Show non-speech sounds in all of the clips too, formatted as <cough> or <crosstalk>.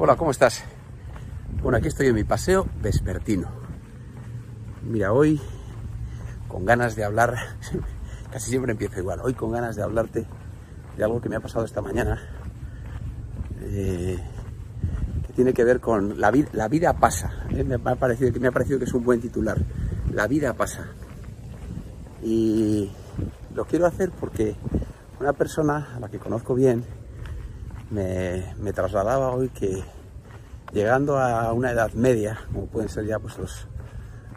Hola, ¿cómo estás? Bueno, aquí estoy en mi paseo vespertino. Mira, hoy con ganas de hablar, <laughs> casi siempre empiezo igual, hoy con ganas de hablarte de algo que me ha pasado esta mañana, eh, que tiene que ver con la, vida, la vida pasa. ¿eh? Me, ha parecido, me ha parecido que es un buen titular. La vida pasa. Y lo quiero hacer porque una persona a la que conozco bien me, trasladaba hoy que llegando a una edad media, como pueden ser ya pues los,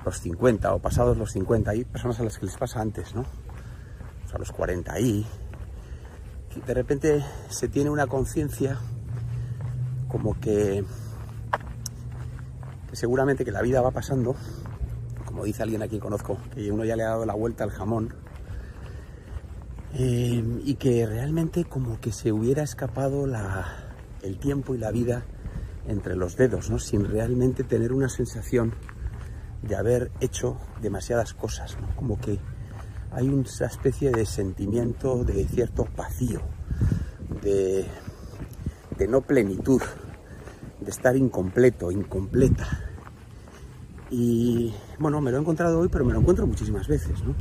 los 50 o pasados los 50, hay personas a las que les pasa antes, ¿no? O sea, los 40 y de repente se tiene una conciencia como que, que seguramente que la vida va pasando, como dice alguien a quien conozco, que uno ya le ha dado la vuelta al jamón, eh, y que realmente como que se hubiera escapado la, el tiempo y la vida entre los dedos, ¿no? sin realmente tener una sensación de haber hecho demasiadas cosas, ¿no? como que hay una especie de sentimiento de cierto vacío, de, de no plenitud, de estar incompleto, incompleta. Y bueno, me lo he encontrado hoy, pero me lo encuentro muchísimas veces, ¿no?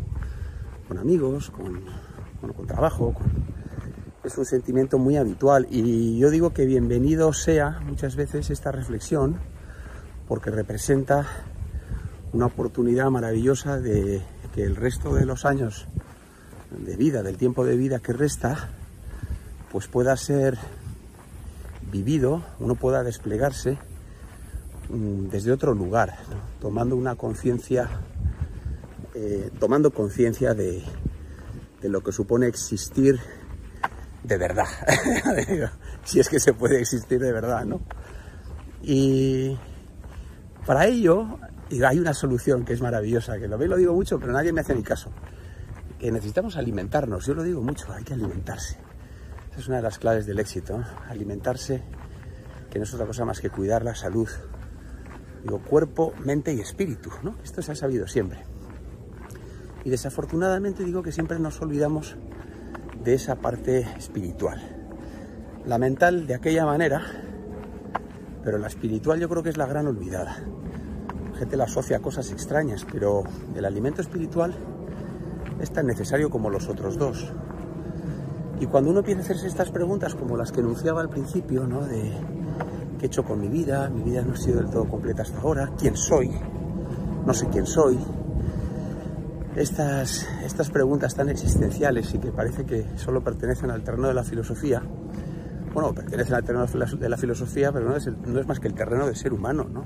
Con amigos, con, bueno, con trabajo, es un sentimiento muy habitual. Y yo digo que bienvenido sea muchas veces esta reflexión porque representa una oportunidad maravillosa de que el resto de los años de vida, del tiempo de vida que resta, pues pueda ser vivido, uno pueda desplegarse mm, desde otro lugar, tomando una conciencia, eh, tomando conciencia de, de lo que supone existir de verdad, <laughs> si es que se puede existir de verdad, ¿no? Y para ello hay una solución que es maravillosa, que lo veo lo digo mucho, pero nadie me hace ni caso, que necesitamos alimentarnos, yo lo digo mucho, hay que alimentarse. Esa es una de las claves del éxito, alimentarse, que no es otra cosa más que cuidar la salud, digo, cuerpo, mente y espíritu, ¿no? Esto se ha sabido siempre. Y desafortunadamente digo que siempre nos olvidamos de esa parte espiritual. La mental de aquella manera, pero la espiritual yo creo que es la gran olvidada. La gente la asocia a cosas extrañas, pero el alimento espiritual es tan necesario como los otros dos. Y cuando uno empieza a hacerse estas preguntas como las que enunciaba al principio, ¿no? De qué he hecho con mi vida, mi vida no ha sido del todo completa hasta ahora, quién soy, no sé quién soy, estas, preguntas tan existenciales y que parece que solo pertenecen al terreno de la filosofía, bueno, pertenecen al terreno de la filosofía, pero no es más que el terreno del ser humano, ¿no?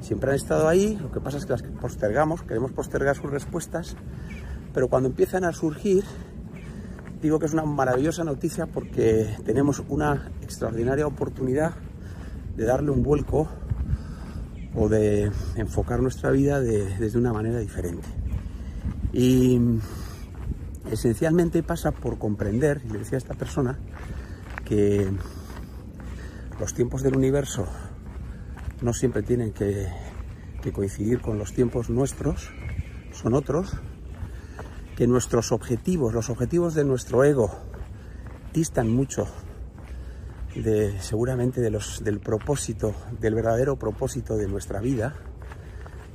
Siempre han estado ahí, lo que pasa es que las postergamos, queremos postergar sus respuestas, pero cuando empiezan a surgir, digo que es una maravillosa noticia porque tenemos una extraordinaria oportunidad de darle un vuelco o de enfocar nuestra vida desde una manera diferente. Y esencialmente pasa por comprender, y le decía a esta persona, que los tiempos del universo no siempre tienen que, que, coincidir con los tiempos nuestros, son otros, que nuestros objetivos, los objetivos de nuestro ego, distan mucho de seguramente de los, del propósito, del verdadero propósito de nuestra vida,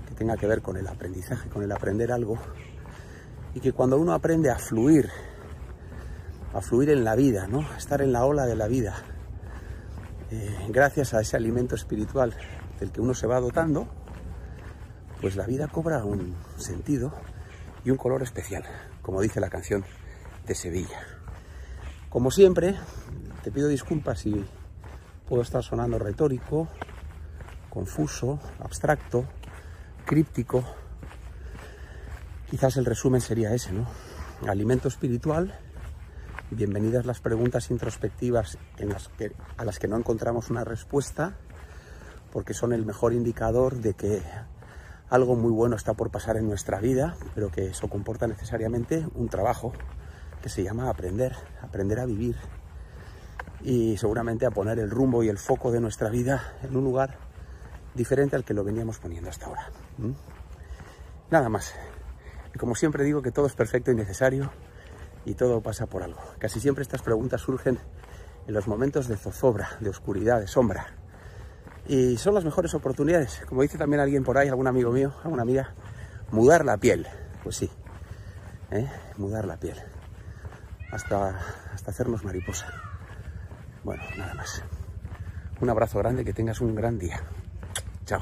que tenga que ver con el aprendizaje, con el aprender algo, y que cuando uno aprende a fluir, a fluir en la vida, ¿no? a estar en la ola de la vida, eh, gracias a ese alimento espiritual del que uno se va dotando, pues la vida cobra un sentido y un color especial, como dice la canción de Sevilla. Como siempre, te pido disculpas si puedo estar sonando retórico, confuso, abstracto, críptico, Quizás el resumen sería ese, ¿no? Alimento espiritual, bienvenidas las preguntas introspectivas en las que, a las que no encontramos una respuesta, porque son el mejor indicador de que algo muy bueno está por pasar en nuestra vida, pero que eso comporta necesariamente un trabajo que se llama aprender, aprender a vivir y seguramente a poner el rumbo y el foco de nuestra vida en un lugar diferente al que lo veníamos poniendo hasta ahora. Nada más. Como siempre digo que todo es perfecto y necesario y todo pasa por algo. Casi siempre estas preguntas surgen en los momentos de zozobra, de oscuridad, de sombra. Y son las mejores oportunidades. Como dice también alguien por ahí, algún amigo mío, alguna amiga, mudar la piel. Pues sí, ¿eh? mudar la piel. Hasta, hasta hacernos mariposa. Bueno, nada más. Un abrazo grande, que tengas un gran día. Chao.